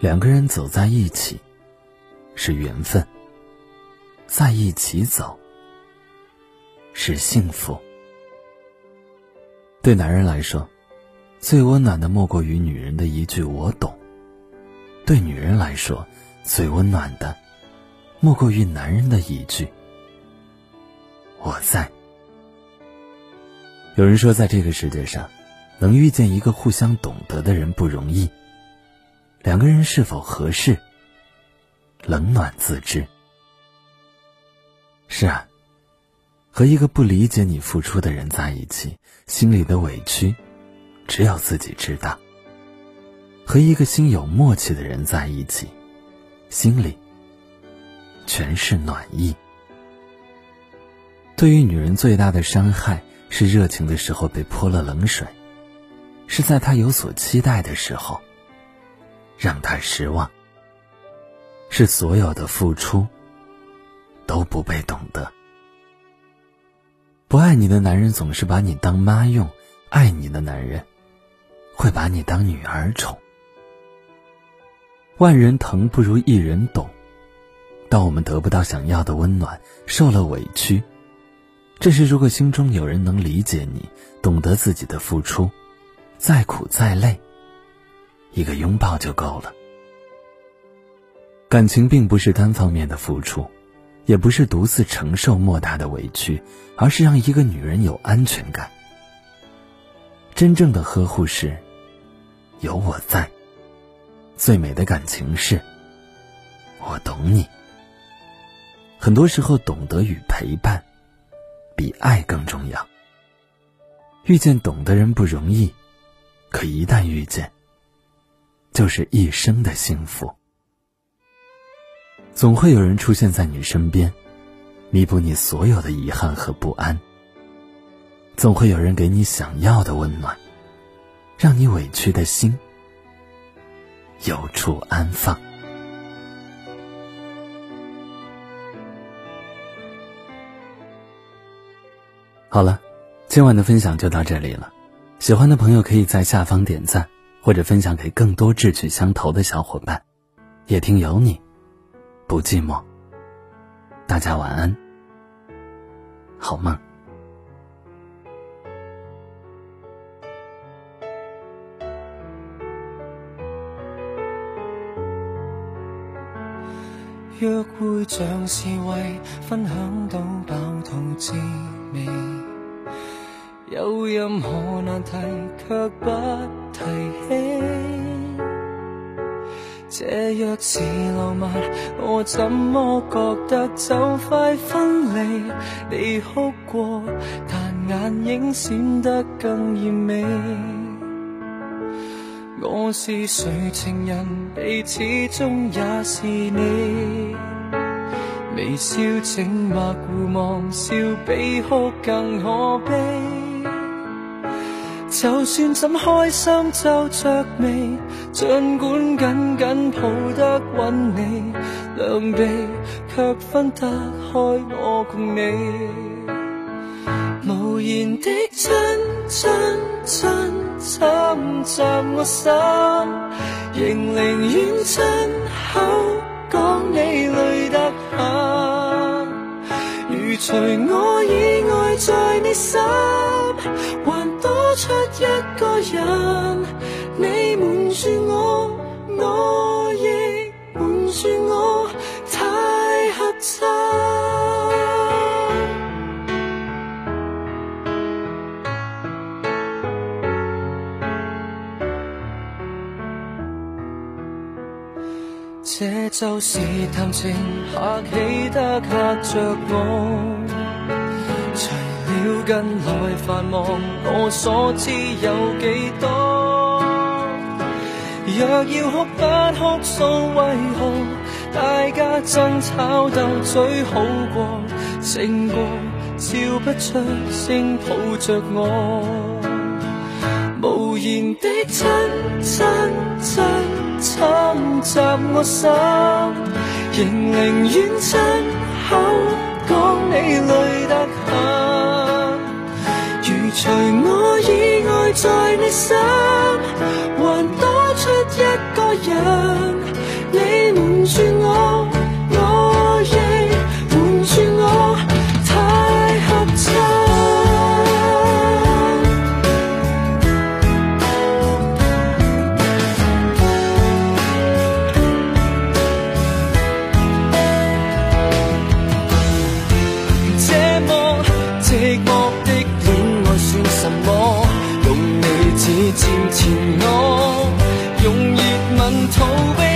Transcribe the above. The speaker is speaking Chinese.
两个人走在一起是缘分，在一起走是幸福。对男人来说，最温暖的莫过于女人的一句“我懂”；对女人来说，最温暖的莫过于男人的一句“我在”。有人说，在这个世界上，能遇见一个互相懂得的人不容易。两个人是否合适，冷暖自知。是啊，和一个不理解你付出的人在一起，心里的委屈，只有自己知道。和一个心有默契的人在一起，心里全是暖意。对于女人最大的伤害，是热情的时候被泼了冷水，是在她有所期待的时候。让他失望，是所有的付出都不被懂得。不爱你的男人总是把你当妈用，爱你的男人会把你当女儿宠。万人疼不如一人懂。当我们得不到想要的温暖，受了委屈，这时如果心中有人能理解你，懂得自己的付出，再苦再累。一个拥抱就够了。感情并不是单方面的付出，也不是独自承受莫大的委屈，而是让一个女人有安全感。真正的呵护是，有我在。最美的感情是，我懂你。很多时候，懂得与陪伴，比爱更重要。遇见懂的人不容易，可一旦遇见。就是一生的幸福。总会有人出现在你身边，弥补你所有的遗憾和不安。总会有人给你想要的温暖，让你委屈的心有处安放。好了，今晚的分享就到这里了。喜欢的朋友可以在下方点赞。或者分享给更多志趣相投的小伙伴，夜听有你，不寂寞。大家晚安，好梦。约会像是为分享到饱肚滋味。有任何难题，却不提起。这若是浪漫，我怎么觉得就快分离？你哭过，但眼影闪得更艳美。我是谁情人，你始终也是你。微笑静默互望，笑比哭更可悲。就算怎开心皱着眉，尽管紧紧抱得稳你，两臂却分得开我共你。无言的亲亲亲侵袭我心，仍宁愿亲口讲你累得很。如除我以外在你心。还出一个人，你瞒住我，我亦瞒住我，太合衬。这就是谈情客气得吓着我。了近来繁忙，我所知有几多？若要哭不哭诉，为何大家争吵斗嘴好过？胜过笑不出声抱着我，无言的亲亲亲侵袭我心，仍宁愿亲口讲你累得很。除我以外在你心还多出一个人你瞒住用熱吻逃避。